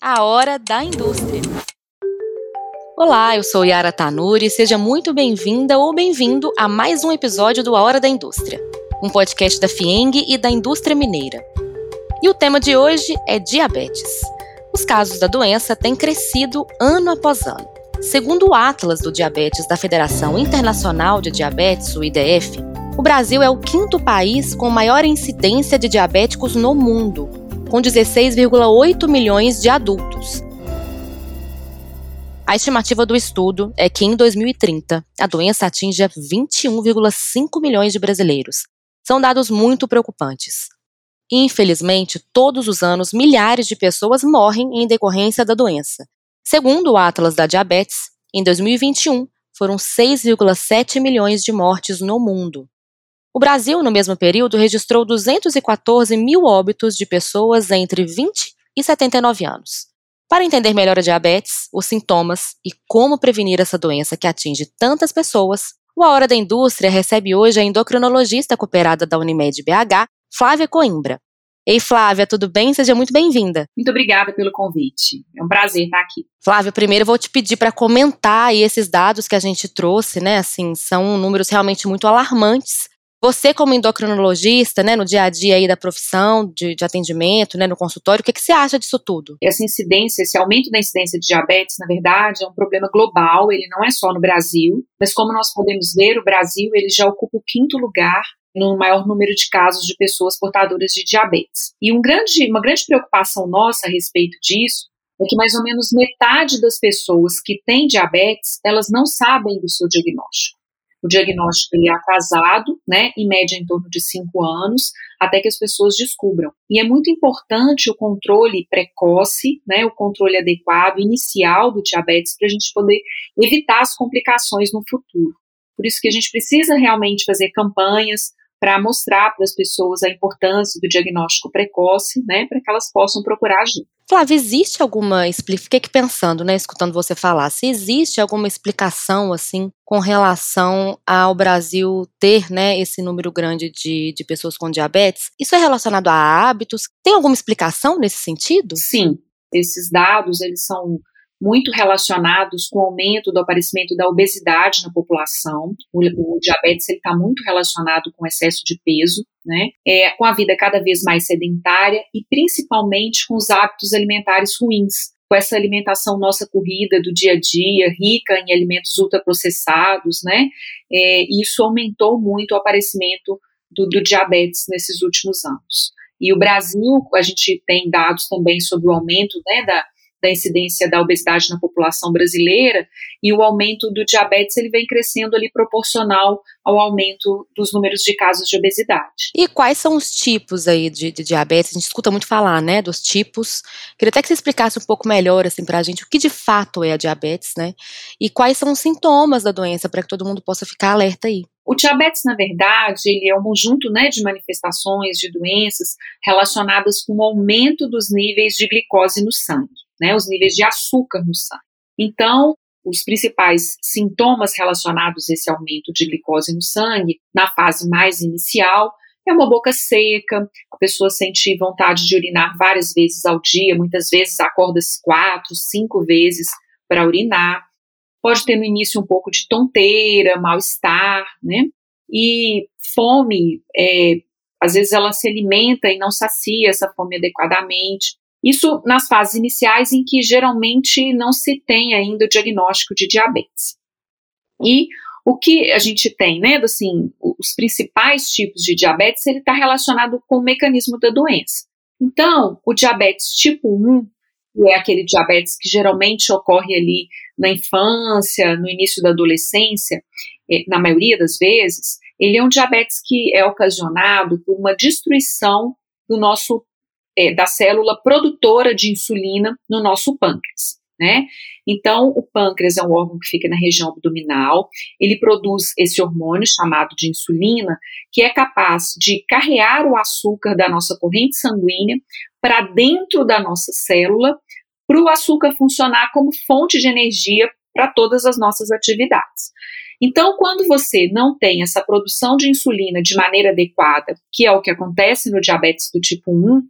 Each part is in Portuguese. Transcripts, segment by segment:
A Hora da Indústria. Olá, eu sou Yara Tanuri, seja muito bem-vinda ou bem-vindo a mais um episódio do A Hora da Indústria, um podcast da FIENG e da indústria mineira. E o tema de hoje é diabetes. Os casos da doença têm crescido ano após ano. Segundo o Atlas do Diabetes da Federação Internacional de Diabetes, o IDF, o Brasil é o quinto país com maior incidência de diabéticos no mundo, com 16,8 milhões de adultos. A estimativa do estudo é que em 2030 a doença atinja 21,5 milhões de brasileiros. São dados muito preocupantes. Infelizmente, todos os anos milhares de pessoas morrem em decorrência da doença. Segundo o Atlas da Diabetes, em 2021 foram 6,7 milhões de mortes no mundo. O Brasil, no mesmo período, registrou 214 mil óbitos de pessoas entre 20 e 79 anos. Para entender melhor a diabetes, os sintomas e como prevenir essa doença que atinge tantas pessoas, o A Hora da Indústria recebe hoje a endocrinologista cooperada da Unimed BH, Flávia Coimbra. Ei, Flávia, tudo bem? Seja muito bem-vinda. Muito obrigada pelo convite. É um prazer estar aqui. Flávia, primeiro eu vou te pedir para comentar esses dados que a gente trouxe, né? Assim, são números realmente muito alarmantes você, como endocrinologista, né, no dia a dia aí da profissão, de, de atendimento, né, no consultório, o que, que você acha disso tudo? Essa incidência, esse aumento da incidência de diabetes, na verdade, é um problema global, ele não é só no Brasil, mas como nós podemos ver, o Brasil ele já ocupa o quinto lugar no maior número de casos de pessoas portadoras de diabetes. E um grande, uma grande preocupação nossa a respeito disso é que mais ou menos metade das pessoas que têm diabetes, elas não sabem do seu diagnóstico. O diagnóstico ele é atrasado, né, em média em torno de cinco anos, até que as pessoas descubram. E é muito importante o controle precoce, né, o controle adequado, inicial do diabetes, para a gente poder evitar as complicações no futuro. Por isso que a gente precisa realmente fazer campanhas para mostrar para as pessoas a importância do diagnóstico precoce, né, para que elas possam procurar ajuda. Flávia, existe alguma explicação? Fiquei aqui pensando, né, escutando você falar, se existe alguma explicação, assim, com relação ao Brasil ter, né, esse número grande de, de pessoas com diabetes? Isso é relacionado a hábitos? Tem alguma explicação nesse sentido? Sim, esses dados, eles são muito relacionados com o aumento do aparecimento da obesidade na população. O, o diabetes está muito relacionado com excesso de peso, né? É, com a vida cada vez mais sedentária e principalmente com os hábitos alimentares ruins. Com essa alimentação nossa corrida do dia a dia, rica em alimentos ultraprocessados, né? É, isso aumentou muito o aparecimento do, do diabetes nesses últimos anos. E o Brasil, a gente tem dados também sobre o aumento né, da, da incidência da obesidade na população brasileira e o aumento do diabetes ele vem crescendo ali proporcional ao aumento dos números de casos de obesidade. E quais são os tipos aí de, de diabetes? A gente escuta muito falar, né, dos tipos. Queria até que você explicasse um pouco melhor assim para a gente o que de fato é a diabetes, né? E quais são os sintomas da doença para que todo mundo possa ficar alerta aí. O diabetes, na verdade, ele é um conjunto né, de manifestações de doenças relacionadas com o aumento dos níveis de glicose no sangue né, os níveis de açúcar no sangue. Então, os principais sintomas relacionados a esse aumento de glicose no sangue, na fase mais inicial, é uma boca seca, a pessoa sente vontade de urinar várias vezes ao dia, muitas vezes acorda quatro, cinco vezes para urinar. Pode ter no início um pouco de tonteira, mal-estar, né? E fome, é, às vezes ela se alimenta e não sacia essa fome adequadamente. Isso nas fases iniciais em que geralmente não se tem ainda o diagnóstico de diabetes. E o que a gente tem, né, assim, os principais tipos de diabetes, ele está relacionado com o mecanismo da doença. Então, o diabetes tipo 1, que é aquele diabetes que geralmente ocorre ali na infância, no início da adolescência, é, na maioria das vezes, ele é um diabetes que é ocasionado por uma destruição do nosso é, da célula produtora de insulina no nosso pâncreas. Né? Então, o pâncreas é um órgão que fica na região abdominal, ele produz esse hormônio chamado de insulina, que é capaz de carrear o açúcar da nossa corrente sanguínea para dentro da nossa célula, para o açúcar funcionar como fonte de energia para todas as nossas atividades. Então, quando você não tem essa produção de insulina de maneira adequada, que é o que acontece no diabetes do tipo 1,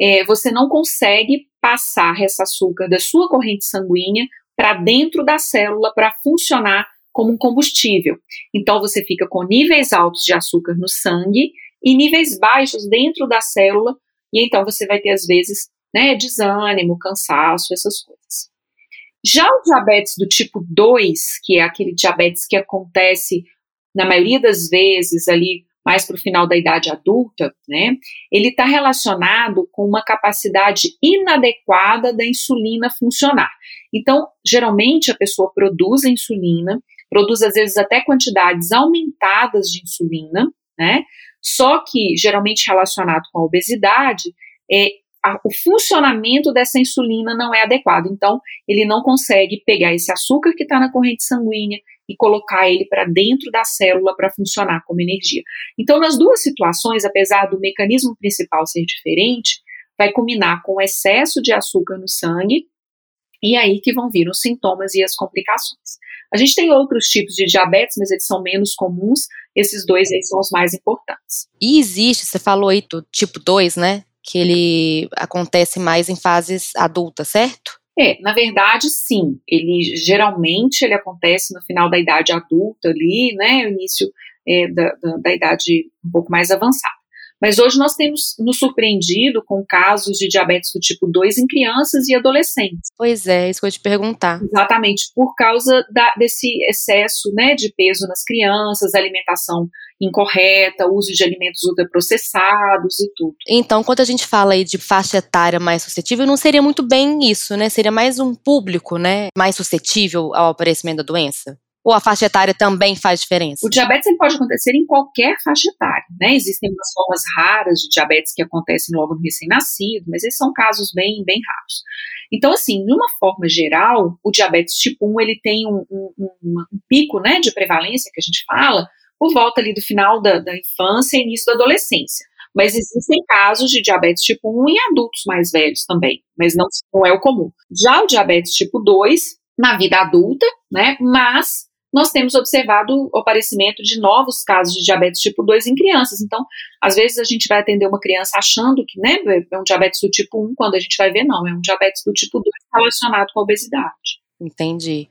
é, você não consegue passar esse açúcar da sua corrente sanguínea para dentro da célula para funcionar como um combustível. Então você fica com níveis altos de açúcar no sangue e níveis baixos dentro da célula, e então você vai ter às vezes né, desânimo, cansaço, essas coisas. Já o diabetes do tipo 2, que é aquele diabetes que acontece na maioria das vezes ali mais para o final da idade adulta, né, ele está relacionado com uma capacidade inadequada da insulina funcionar. Então, geralmente a pessoa produz a insulina, produz às vezes até quantidades aumentadas de insulina, né, só que geralmente relacionado com a obesidade, é, o funcionamento dessa insulina não é adequado. Então, ele não consegue pegar esse açúcar que está na corrente sanguínea e colocar ele para dentro da célula para funcionar como energia. Então, nas duas situações, apesar do mecanismo principal ser diferente, vai combinar com excesso de açúcar no sangue e aí que vão vir os sintomas e as complicações. A gente tem outros tipos de diabetes, mas eles são menos comuns. Esses dois aí são os mais importantes. E existe, você falou aí do tipo 2, né? Que ele acontece mais em fases adultas, certo? É, na verdade, sim. Ele geralmente ele acontece no final da idade adulta ali, né? O início é, da, da, da idade um pouco mais avançada. Mas hoje nós temos nos surpreendido com casos de diabetes do tipo 2 em crianças e adolescentes. Pois é, isso que eu te perguntar. Exatamente, por causa da, desse excesso né, de peso nas crianças, alimentação incorreta, uso de alimentos ultraprocessados e tudo. Então, quando a gente fala aí de faixa etária mais suscetível, não seria muito bem isso, né? Seria mais um público, né, mais suscetível ao aparecimento da doença? Ou a faixa etária também faz diferença? O diabetes pode acontecer em qualquer faixa etária, né? Existem umas formas raras de diabetes que acontecem logo no recém-nascido, mas esses são casos bem, bem raros. Então, assim, de uma forma geral, o diabetes tipo 1 ele tem um, um, um, um pico, né, de prevalência que a gente fala, por volta ali do final da, da infância e início da adolescência. Mas existem casos de diabetes tipo 1 em adultos mais velhos também, mas não, não é o comum. Já o diabetes tipo 2, na vida adulta, né, mas nós temos observado o aparecimento de novos casos de diabetes tipo 2 em crianças. Então, às vezes a gente vai atender uma criança achando que né, é um diabetes do tipo 1, quando a gente vai ver, não, é um diabetes do tipo 2 relacionado com a obesidade. Entendi.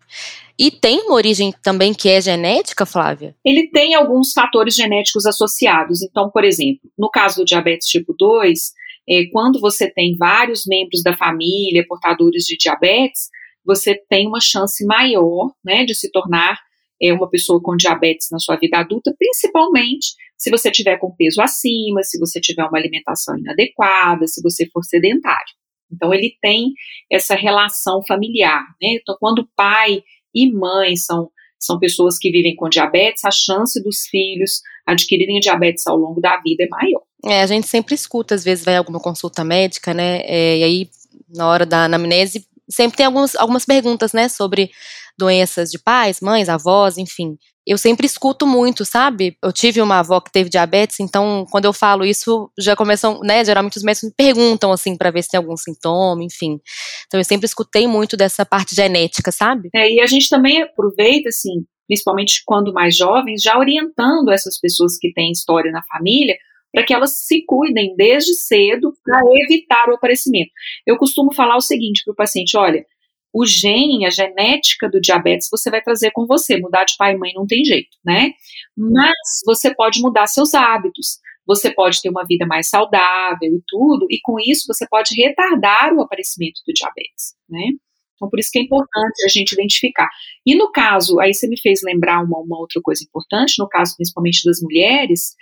E tem uma origem também que é genética, Flávia? Ele tem alguns fatores genéticos associados. Então, por exemplo, no caso do diabetes tipo 2, é, quando você tem vários membros da família portadores de diabetes, você tem uma chance maior né, de se tornar é, uma pessoa com diabetes na sua vida adulta, principalmente se você tiver com peso acima, se você tiver uma alimentação inadequada, se você for sedentário. Então, ele tem essa relação familiar, né? Então, quando pai e mãe são, são pessoas que vivem com diabetes, a chance dos filhos adquirirem diabetes ao longo da vida é maior. É, a gente sempre escuta, às vezes vai alguma consulta médica, né? É, e aí, na hora da anamnese, sempre tem alguns, algumas perguntas, né, sobre doenças de pais, mães, avós, enfim. Eu sempre escuto muito, sabe? Eu tive uma avó que teve diabetes, então quando eu falo isso, já começam, né? Geralmente os médicos me perguntam, assim, para ver se tem algum sintoma, enfim. Então eu sempre escutei muito dessa parte genética, sabe? É, e a gente também aproveita, assim, principalmente quando mais jovens, já orientando essas pessoas que têm história na família, para que elas se cuidem desde cedo para evitar o aparecimento. Eu costumo falar o seguinte para o paciente: olha, o gene, a genética do diabetes você vai trazer com você. Mudar de pai e mãe não tem jeito, né? Mas você pode mudar seus hábitos. Você pode ter uma vida mais saudável e tudo, e com isso você pode retardar o aparecimento do diabetes, né? Então, por isso que é importante a gente identificar. E no caso, aí você me fez lembrar uma, uma outra coisa importante, no caso principalmente das mulheres,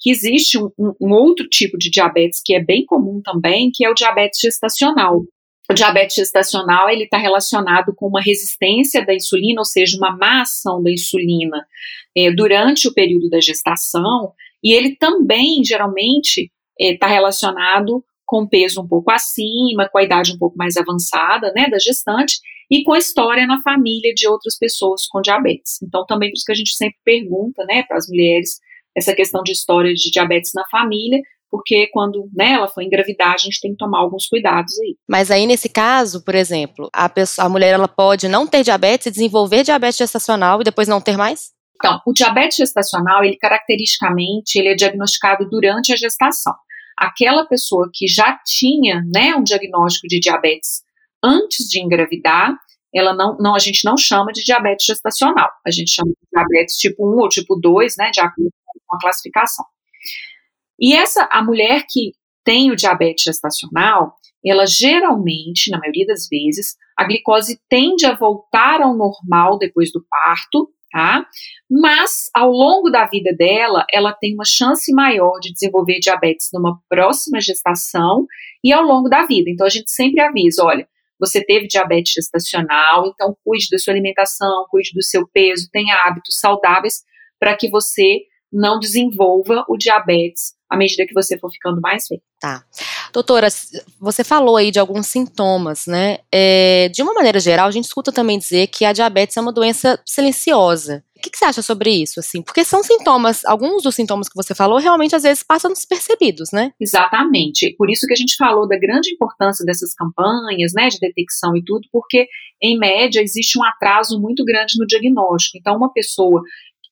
que existe um, um, outro tipo de diabetes que é bem comum também, que é o diabetes gestacional. O diabetes gestacional ele está relacionado com uma resistência da insulina, ou seja, uma má ação da insulina é, durante o período da gestação, e ele também geralmente está é, relacionado com peso um pouco acima, com a idade um pouco mais avançada, né, da gestante, e com a história na família de outras pessoas com diabetes. Então, também por isso que a gente sempre pergunta, né, para as mulheres essa questão de história de diabetes na família, porque quando né, ela for engravidar, a gente tem que tomar alguns cuidados aí. Mas aí, nesse caso, por exemplo, a, pessoa, a mulher ela pode não ter diabetes e desenvolver diabetes gestacional e depois não ter mais? Então, o diabetes gestacional, ele caracteristicamente, ele é diagnosticado durante a gestação. aquela pessoa que já tinha, né, um diagnóstico de diabetes antes de engravidar, ela não, não, a gente não chama de diabetes gestacional, a gente chama de diabetes tipo 1 ou tipo 2, né, de acordo com a classificação. E essa, a mulher que tem o diabetes gestacional, ela geralmente, na maioria das vezes, a glicose tende a voltar ao normal depois do parto, tá? Mas ao longo da vida dela, ela tem uma chance maior de desenvolver diabetes numa próxima gestação e ao longo da vida. Então a gente sempre avisa, olha, você teve diabetes gestacional, então cuide da sua alimentação, cuide do seu peso, tenha hábitos saudáveis para que você não desenvolva o diabetes à medida que você for ficando mais velho. Tá. Doutora, você falou aí de alguns sintomas, né? É, de uma maneira geral, a gente escuta também dizer que a diabetes é uma doença silenciosa. O que, que, você acha sobre isso, assim? Porque são sintomas, alguns dos sintomas que você falou realmente às vezes passam despercebidos, né? Exatamente. Por isso que a gente falou da grande importância dessas campanhas, né, de detecção e tudo, porque em média existe um atraso muito grande no diagnóstico. Então, uma pessoa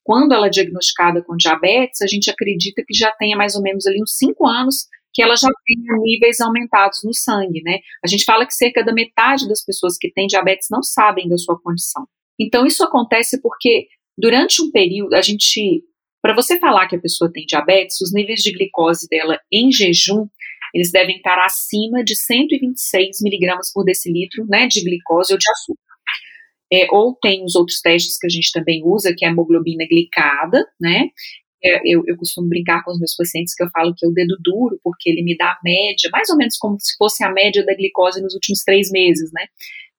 quando ela é diagnosticada com diabetes, a gente acredita que já tenha mais ou menos ali uns 5 anos que ela já tenha níveis aumentados no sangue, né? A gente fala que cerca da metade das pessoas que têm diabetes não sabem da sua condição. Então, isso acontece porque durante um período, a gente, para você falar que a pessoa tem diabetes, os níveis de glicose dela em jejum, eles devem estar acima de 126 miligramas por decilitro, né, de glicose ou de açúcar. É, ou tem os outros testes que a gente também usa, que é a hemoglobina glicada, né? É, eu, eu, costumo brincar com os meus pacientes que eu falo que é o dedo duro, porque ele me dá a média, mais ou menos como se fosse a média da glicose nos últimos três meses, né?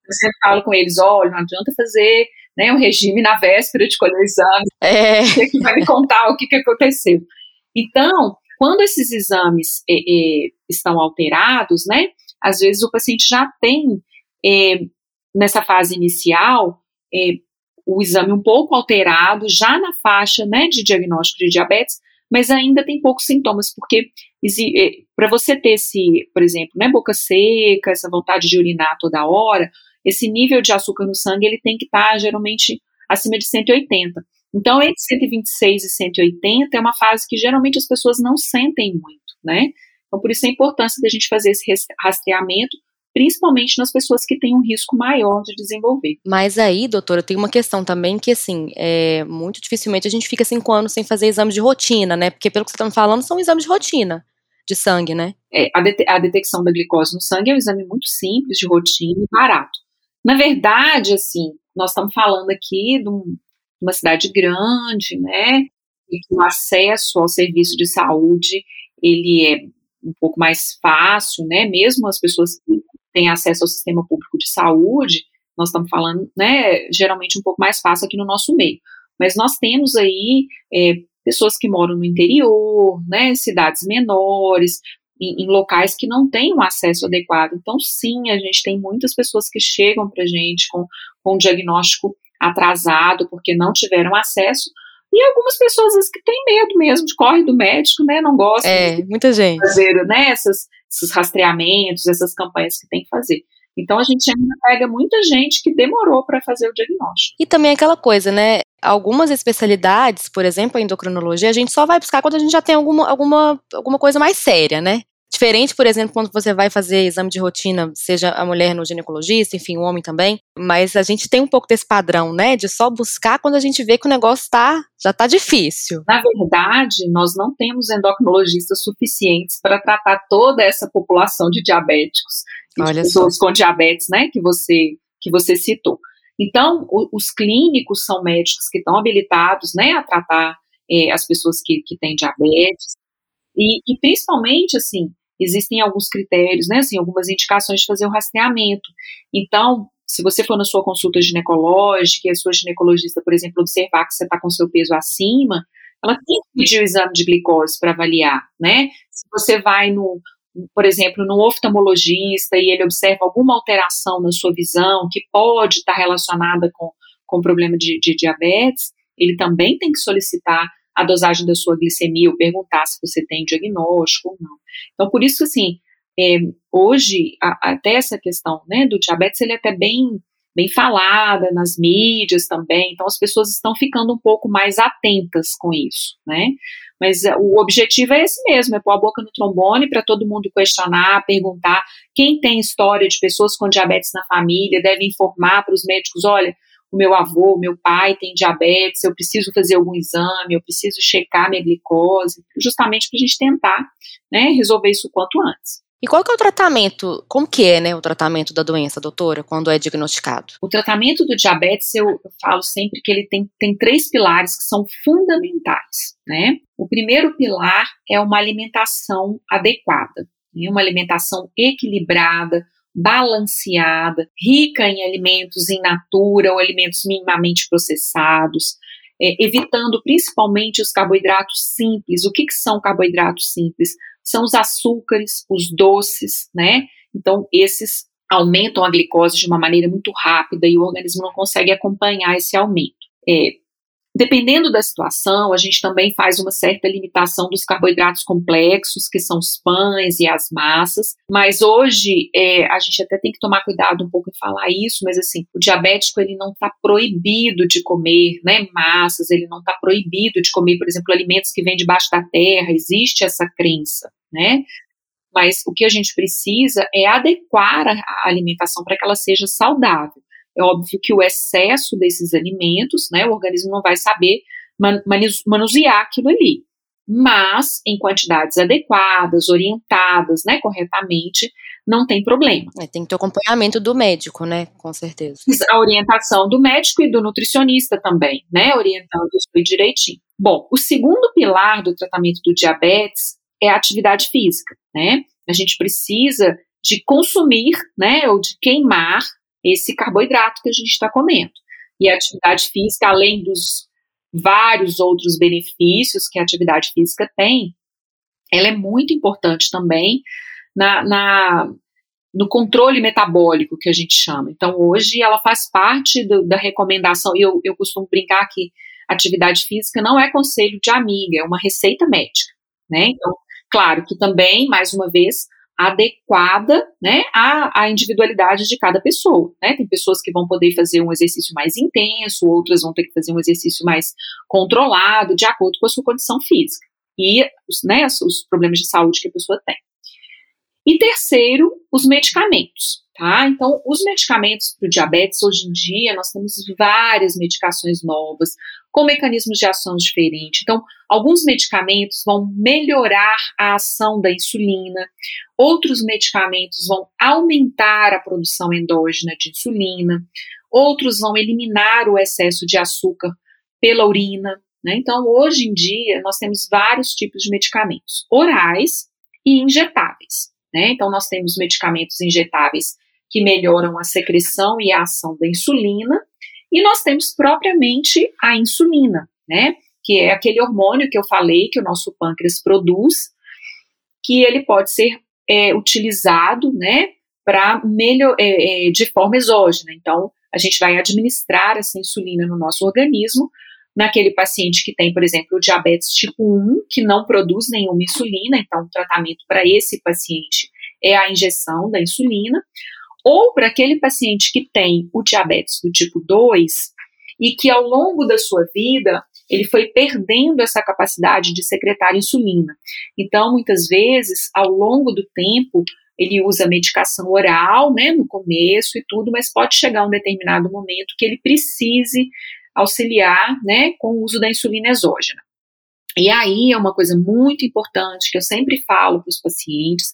Eu sempre falo com eles, olha, não adianta fazer né, um regime na véspera de colher o exame, é. que, que vai me contar o que, que aconteceu. Então, quando esses exames é, é, estão alterados, né, às vezes o paciente já tem é, nessa fase inicial, é, o exame um pouco alterado, já na faixa né, de diagnóstico de diabetes, mas ainda tem poucos sintomas, porque é, para você ter esse, por exemplo, né, boca seca, essa vontade de urinar toda hora, esse nível de açúcar no sangue ele tem que estar tá, geralmente acima de 180. Então, entre 126 e 180 é uma fase que geralmente as pessoas não sentem muito, né? Então, por isso a importância da gente fazer esse rastreamento principalmente nas pessoas que têm um risco maior de desenvolver. Mas aí, doutora, tem uma questão também que, assim, é, muito dificilmente a gente fica cinco anos sem fazer exames de rotina, né? Porque, pelo que você está me falando, são exames de rotina de sangue, né? É, a, de a detecção da glicose no sangue é um exame muito simples, de rotina e barato. Na verdade, assim, nós estamos falando aqui de, um, uma cidade grande, né? E que o acesso ao serviço de saúde ele é um pouco mais fácil, né? Mesmo as pessoas que tem acesso ao sistema público de saúde, nós estamos falando, né, geralmente um pouco mais fácil aqui no nosso meio. Mas nós temos aí é, pessoas que moram no interior, né, cidades menores, em, em, locais que não têm um acesso adequado. Então, sim, a gente tem muitas pessoas que chegam para a gente com, com um diagnóstico atrasado porque não tiveram acesso, e algumas pessoas às vezes, que têm medo mesmo de corre do médico, né? Não gostam é, de muita gente. fazer né, essas, esses rastreamentos, essas campanhas que tem que fazer. Então a gente ainda pega muita gente que demorou para fazer o diagnóstico. E também aquela coisa, né? Algumas especialidades, por exemplo, a endocrinologia, a gente só vai buscar quando a gente já tem alguma, alguma, alguma coisa mais séria, né? Diferente, por exemplo, quando você vai fazer exame de rotina, seja a mulher no ginecologista, enfim, o homem também, mas a gente tem um pouco desse padrão, né, de só buscar quando a gente vê que o negócio tá, já tá difícil. Na verdade, nós não temos endocrinologistas suficientes para tratar toda essa população de diabéticos, de pessoas só. com diabetes, né, que você, que você citou. Então, os clínicos são médicos que estão habilitados, né, a tratar é, as pessoas que, que têm diabetes, e, e principalmente, assim, existem alguns critérios, né, assim, algumas indicações de fazer o rastreamento. Então, se você for na sua consulta ginecológica e a sua ginecologista, por exemplo, observar que você está com seu peso acima, ela tem que pedir o exame de glicose para avaliar, né? Se você vai no, por exemplo, no oftalmologista e ele observa alguma alteração na sua visão que pode estar tá relacionada com, com problema de, de diabetes, ele também tem que solicitar a dosagem da sua glicemia ou perguntar se você tem diagnóstico ou não. Então, por isso, assim, é, hoje, a, até essa questão né, do diabetes, ele é até bem, bem falada nas mídias também, então as pessoas estão ficando um pouco mais atentas com isso, né? Mas é, o objetivo é esse mesmo, é pôr a boca no trombone para todo mundo questionar, perguntar. Quem tem história de pessoas com diabetes na família deve informar para os médicos, olha, o meu avô, meu pai tem diabetes, eu preciso fazer algum exame, eu preciso checar minha glicose, justamente para a gente tentar né, resolver isso o quanto antes. E qual que é o tratamento, como que é, né, o tratamento da doença, doutora, quando é diagnosticado? O tratamento do diabetes, eu, eu falo sempre que ele tem, tem três pilares que são fundamentais, né? O primeiro pilar é uma alimentação adequada, né? uma alimentação equilibrada, balanceada, rica em alimentos in natura ou alimentos minimamente processados, é, evitando principalmente os carboidratos simples. O que, que são carboidratos simples? São os açúcares, os doces, né? Então, esses aumentam a glicose de uma maneira muito rápida e o organismo não consegue acompanhar esse aumento. É, Dependendo da situação, a gente também faz uma certa limitação dos carboidratos complexos, que são os pães e as massas, mas hoje é, a gente até tem que tomar cuidado um pouco em falar isso, mas assim, o diabético ele não está proibido de comer né, massas, ele não está proibido de comer, por exemplo, alimentos que vêm debaixo da terra, existe essa crença, né? Mas o que a gente precisa é adequar a alimentação para que ela seja saudável. É óbvio que o excesso desses alimentos, né, o organismo não vai saber man manusear aquilo ali. Mas, em quantidades adequadas, orientadas, né, corretamente, não tem problema. É, tem que ter acompanhamento do médico, né, com certeza. A orientação do médico e do nutricionista também, né, orientando isso direitinho. Bom, o segundo pilar do tratamento do diabetes é a atividade física, né? A gente precisa de consumir, né, ou de queimar esse carboidrato que a gente está comendo. E a atividade física, além dos vários outros benefícios que a atividade física tem, ela é muito importante também na, na no controle metabólico que a gente chama. Então, hoje ela faz parte do, da recomendação, e eu, eu costumo brincar que atividade física não é conselho de amiga, é uma receita médica, né? Então, claro que também, mais uma vez, adequada né, à, à, individualidade de cada pessoa. Né? Tem pessoas que vão poder fazer um exercício mais intenso, outras vão ter que fazer um exercício mais controlado, de acordo com a sua condição física e né, os problemas de saúde que a pessoa tem. E terceiro, os medicamentos. Tá? Então, os medicamentos para o diabetes, hoje em dia, nós temos várias medicações novas, com mecanismos de ação diferentes. Então, alguns medicamentos vão melhorar a ação da insulina, outros medicamentos vão aumentar a produção endógena de insulina, outros vão eliminar o excesso de açúcar pela urina. Né? Então, hoje em dia, nós temos vários tipos de medicamentos, orais e injetáveis. Né? Então, nós temos medicamentos injetáveis que melhoram a secreção e a ação da insulina, e nós temos propriamente a insulina, né? Que é aquele hormônio que eu falei que o nosso pâncreas produz, que ele pode ser é, utilizado, né? Para melhor, é, é, de forma exógena. Então, a gente vai administrar essa insulina no nosso organismo naquele paciente que tem, por exemplo, diabetes tipo 1, que não produz nenhuma insulina, então o tratamento para esse paciente é a injeção da insulina, ou para aquele paciente que tem o diabetes do tipo 2 e que ao longo da sua vida ele foi perdendo essa capacidade de secretar insulina. Então, muitas vezes, ao longo do tempo, ele usa medicação oral, né, no começo e tudo, mas pode chegar um determinado momento que ele precise auxiliar, né, com o uso da insulina exógena. E aí é uma coisa muito importante que eu sempre falo para os pacientes,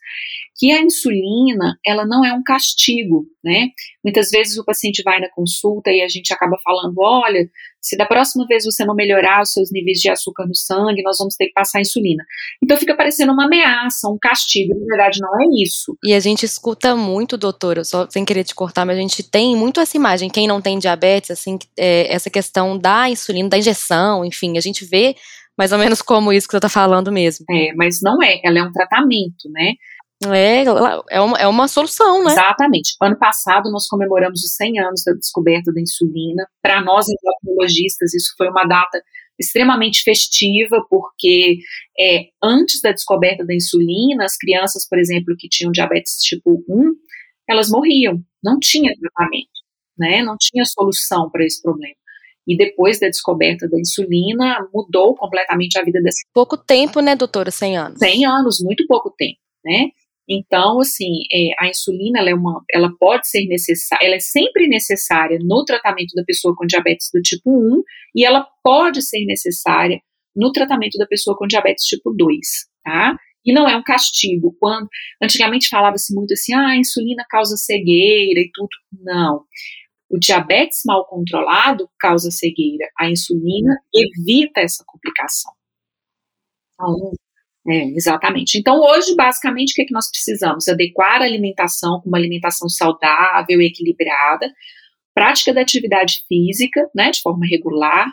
que a insulina, ela não é um castigo, né? Muitas vezes o paciente vai na consulta e a gente acaba falando, olha, se da próxima vez você não melhorar os seus níveis de açúcar no sangue, nós vamos ter que passar insulina. Então fica parecendo uma ameaça, um castigo, na verdade não é isso. E a gente escuta muito, doutora, só sem querer te cortar, mas a gente tem muito essa imagem, quem não tem diabetes, assim, é, essa questão da insulina, da injeção, enfim, a gente vê mais ou menos como isso que você está falando mesmo. É, mas não é, ela é um tratamento, né? É, é uma, é uma solução, né? Exatamente. Ano passado nós comemoramos os 100 anos da descoberta da insulina. Para nós, endocrinologistas, isso foi uma data extremamente festiva, porque é, antes da descoberta da insulina, as crianças, por exemplo, que tinham diabetes tipo 1, elas morriam, não tinha tratamento. né? Não tinha solução para esse problema. E depois da descoberta da insulina, mudou completamente a vida dessa. Pouco tempo, né, doutora? 100 anos. 100 anos, muito pouco tempo, né? Então, assim, é, a insulina, ela, é uma, ela pode ser necessária, ela é sempre necessária no tratamento da pessoa com diabetes do tipo 1 e ela pode ser necessária no tratamento da pessoa com diabetes tipo 2, tá? E não é um castigo. Quando antigamente falava-se muito assim, ah, a insulina causa cegueira e tudo. Não. O diabetes mal controlado causa cegueira. A insulina evita essa complicação. Então, é, exatamente. Então, hoje, basicamente, o que, é que nós precisamos? Adequar a alimentação com uma alimentação saudável equilibrada, prática da atividade física, né, de forma regular,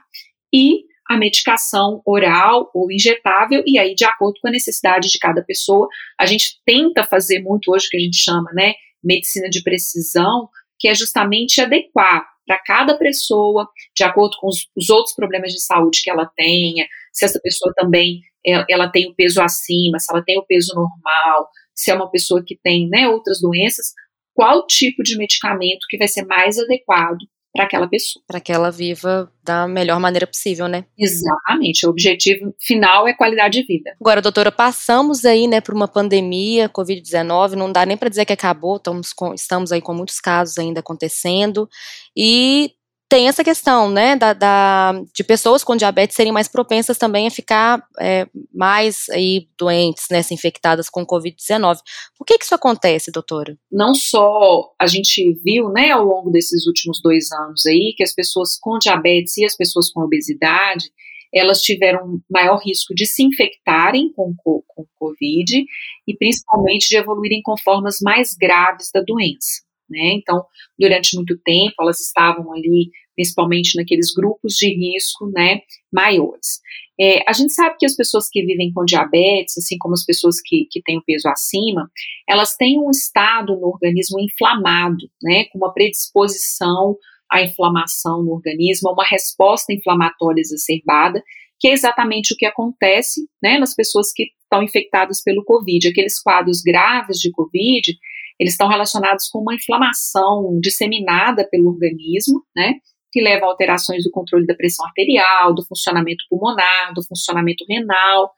e a medicação oral ou injetável, e aí, de acordo com a necessidade de cada pessoa, a gente tenta fazer muito hoje o que a gente chama, né, medicina de precisão, que é justamente adequar para cada pessoa, de acordo com os, os, outros problemas de saúde que ela tenha, se essa pessoa também é, ela tem o peso acima, se ela tem o peso normal, se é uma pessoa que tem né, outras doenças, qual tipo de medicamento que vai ser mais adequado para aquela pessoa. Para que ela viva da melhor maneira possível, né? Exatamente. O objetivo final é qualidade de vida. Agora, doutora, passamos aí, né, por uma pandemia, Covid-19, não dá nem para dizer que acabou, estamos, com, estamos aí com muitos casos ainda acontecendo, e tem essa questão, né, da, da, de pessoas com diabetes serem mais propensas também a ficar é, mais aí doentes, né, infectadas com Covid-19. Por que, que isso acontece, doutora? Não só a gente viu, né, ao longo desses últimos dois anos aí, que as pessoas com diabetes e as pessoas com obesidade, elas tiveram maior risco de se infectarem com, com Covid e principalmente de evoluírem com formas mais graves da doença né? Então, durante muito tempo, elas estavam ali, principalmente naqueles grupos de risco, né, maiores. É, a gente sabe que as pessoas que vivem com diabetes, assim como as pessoas que, que têm o peso acima, elas têm um estado no organismo inflamado, né, com uma predisposição à inflamação no organismo, uma resposta inflamatória exacerbada, que é exatamente o que acontece, né, nas pessoas que estão infectadas pelo Covid. Aqueles quadros graves de Covid, eles estão relacionados com uma inflamação disseminada pelo organismo, né? Que leva a alterações do controle da pressão arterial, do funcionamento pulmonar, do funcionamento renal.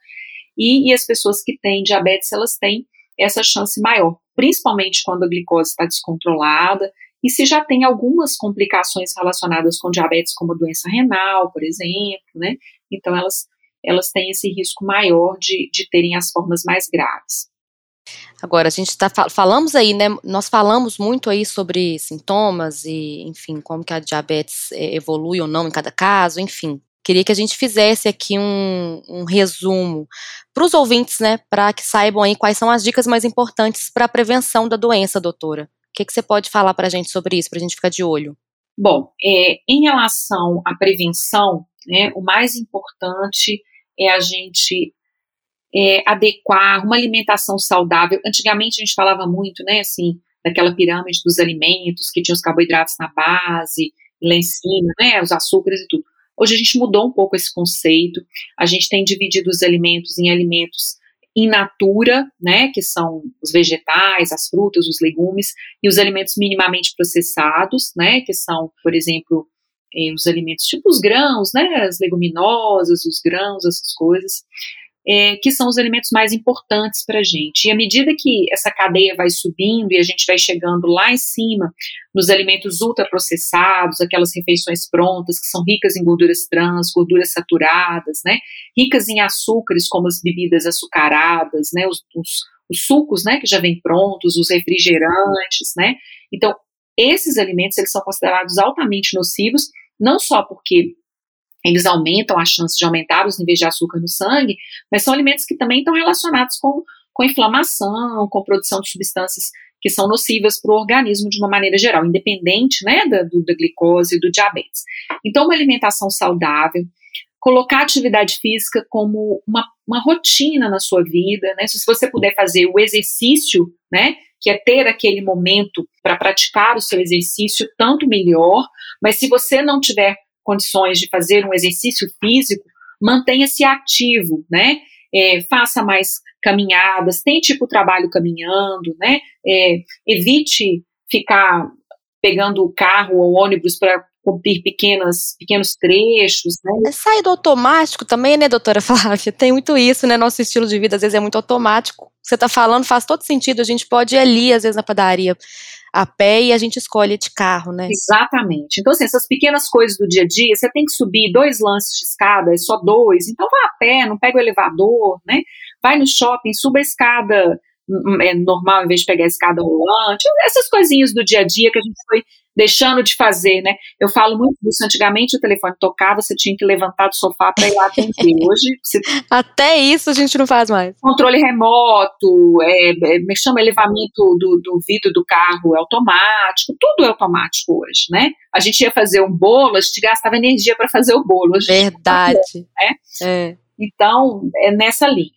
E, e as pessoas que têm diabetes, elas têm essa chance maior, principalmente quando a glicose está descontrolada e se já tem algumas complicações relacionadas com diabetes, como doença renal, por exemplo, né? Então elas, elas têm esse risco maior de, de terem as formas mais graves. Agora, a gente está falamos aí, né? Nós falamos muito aí sobre sintomas e, enfim, como que a diabetes é, evolui ou não em cada caso, enfim. Queria que a gente fizesse aqui um, um resumo para os ouvintes, né? Para que saibam aí quais são as dicas mais importantes para a prevenção da doença, doutora. O que, que você pode falar para a gente sobre isso, para a gente ficar de olho? Bom, é, em relação à prevenção, né, o mais importante é a gente é, adequar uma alimentação saudável. Antigamente a gente falava muito, né, assim, daquela pirâmide dos alimentos que tinha os carboidratos na base, lá em cima, né, os açúcares e tudo. Hoje a gente mudou um pouco esse conceito. A gente tem dividido os alimentos em alimentos in natura, né, que são os vegetais, as frutas, os legumes, e os alimentos minimamente processados, né, que são, por exemplo, eh, os alimentos tipo os grãos, né, as leguminosas, os grãos, essas coisas é, que são os elementos mais importantes para a gente. E à medida que essa cadeia vai subindo e a gente vai chegando lá em cima, nos alimentos ultraprocessados, aquelas refeições prontas que são ricas em gorduras trans, gorduras saturadas, né, ricas em açúcares como as bebidas açucaradas, né, os, os, os sucos, né, que já vêm prontos, os refrigerantes, né. Então, esses alimentos eles são considerados altamente nocivos, não só porque eles aumentam a chance de aumentar os níveis de açúcar no sangue, mas são alimentos que também estão relacionados com, com inflamação, com produção de substâncias que são nocivas para o organismo de uma maneira geral, independente né, da, do, da glicose e do diabetes. Então, uma alimentação saudável, colocar atividade física como uma, uma rotina na sua vida, né? Se você puder fazer o exercício, né? Que é ter aquele momento para praticar o seu exercício, tanto melhor. Mas se você não tiver condições de fazer um exercício físico, mantenha-se ativo, né? É, faça mais caminhadas, tente para o trabalho caminhando, né? É, evite ficar pegando o carro ou ônibus para cumprir pequenas, pequenos trechos. Né? É sair do automático também, né, doutora Flávia? Tem muito isso, né? Nosso estilo de vida às vezes é muito automático. Você está falando faz todo sentido. A gente pode ir ali, às vezes, na padaria a pé e a gente escolhe de carro, né? Exatamente. Então, assim, essas pequenas coisas do dia a dia, você tem que subir dois lances de escada, é só dois, então vá a pé, não pega o elevador, né? Vai no shopping, suba a escada é normal em vez de pegar a escada rolante, essas coisinhas do dia a dia que a gente foi deixando de fazer, né? Eu falo muito disso. Antigamente o telefone tocava, você tinha que levantar do sofá para ir lá atender. Hoje você... até isso a gente não faz mais. Controle remoto, é, é, me chama elevamento do, do vidro do carro é automático, tudo é automático hoje, né? A gente ia fazer um bolo, a gente gastava energia para fazer o bolo. Hoje Verdade. Né? É. Então é nessa linha.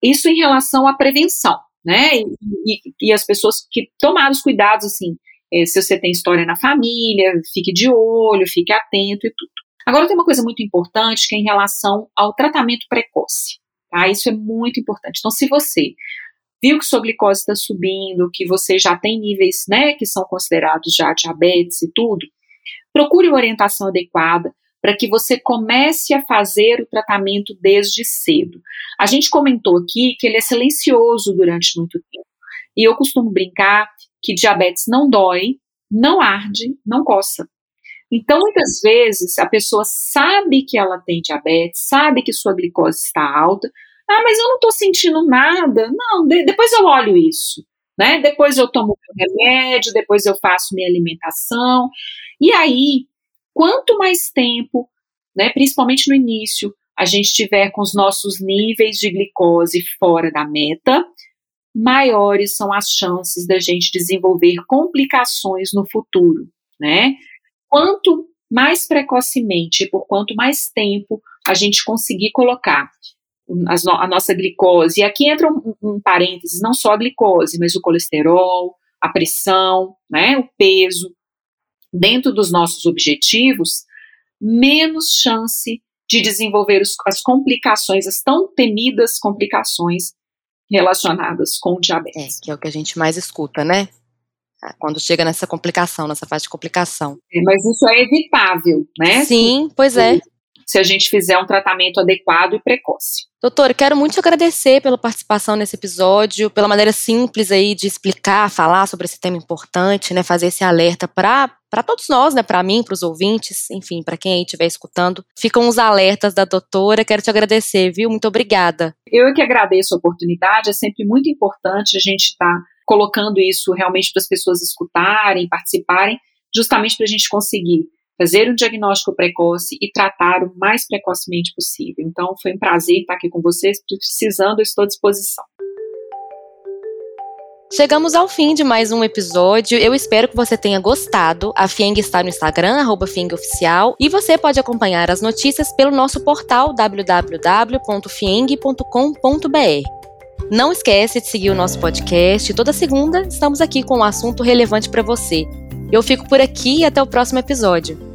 Isso em relação à prevenção né? E, e, e, as pessoas que tomaram os cuidados, assim, é, se você tem história na família, fique de olho, fique atento e tudo. Agora tem uma coisa muito importante que é em relação ao tratamento precoce, tá? Isso é muito importante. Então, se você viu que sua glicose está subindo, que você já tem níveis, né, que são considerados já diabetes e tudo, procure uma orientação adequada para que você comece a fazer o tratamento desde cedo. A gente comentou aqui que ele é silencioso durante muito tempo. E eu costumo brincar que diabetes não dói, não arde, não coça. Então, muitas vezes, a pessoa sabe que ela tem diabetes, sabe que sua glicose está alta. Ah, mas eu não estou sentindo nada. Não, de, depois eu olho isso. Né? Depois eu tomo meu remédio, depois eu faço minha alimentação. E aí, quanto mais tempo, né, principalmente no início, a gente tiver com os nossos níveis de glicose fora da meta, maiores são as chances da gente desenvolver complicações no futuro, né? Quanto mais precocemente, por quanto mais tempo a gente conseguir colocar a nossa glicose, e aqui entra um, um parênteses, não só a glicose, mas o colesterol, a pressão, né, o peso, dentro dos nossos objetivos, menos chance de desenvolver os, as complicações, as tão temidas complicações relacionadas com diabetes. É, que é o que a gente mais escuta, né? Ah, quando chega nessa complicação, nessa fase de complicação. É, mas isso é evitável, né? Sim, pois é se a gente fizer um tratamento adequado e precoce. Doutor, quero muito te agradecer pela participação nesse episódio, pela maneira simples aí de explicar, falar sobre esse tema importante, né, fazer esse alerta para para todos nós, né, para mim, para os ouvintes, enfim, para quem aí estiver escutando. Ficam os alertas da doutora. Quero te agradecer, viu? Muito obrigada. Eu que agradeço a oportunidade. É sempre muito importante a gente estar tá colocando isso realmente para as pessoas escutarem, participarem, justamente para a gente conseguir fazer um diagnóstico precoce e tratar o mais precocemente possível. Então, foi um prazer estar aqui com vocês. Precisando, estou à disposição. Chegamos ao fim de mais um episódio. Eu espero que você tenha gostado. A Fieng está no Instagram, FiengOficial, e você pode acompanhar as notícias pelo nosso portal www.fieng.com.br. Não esquece de seguir o nosso podcast. Toda segunda estamos aqui com um assunto relevante para você. Eu fico por aqui e até o próximo episódio.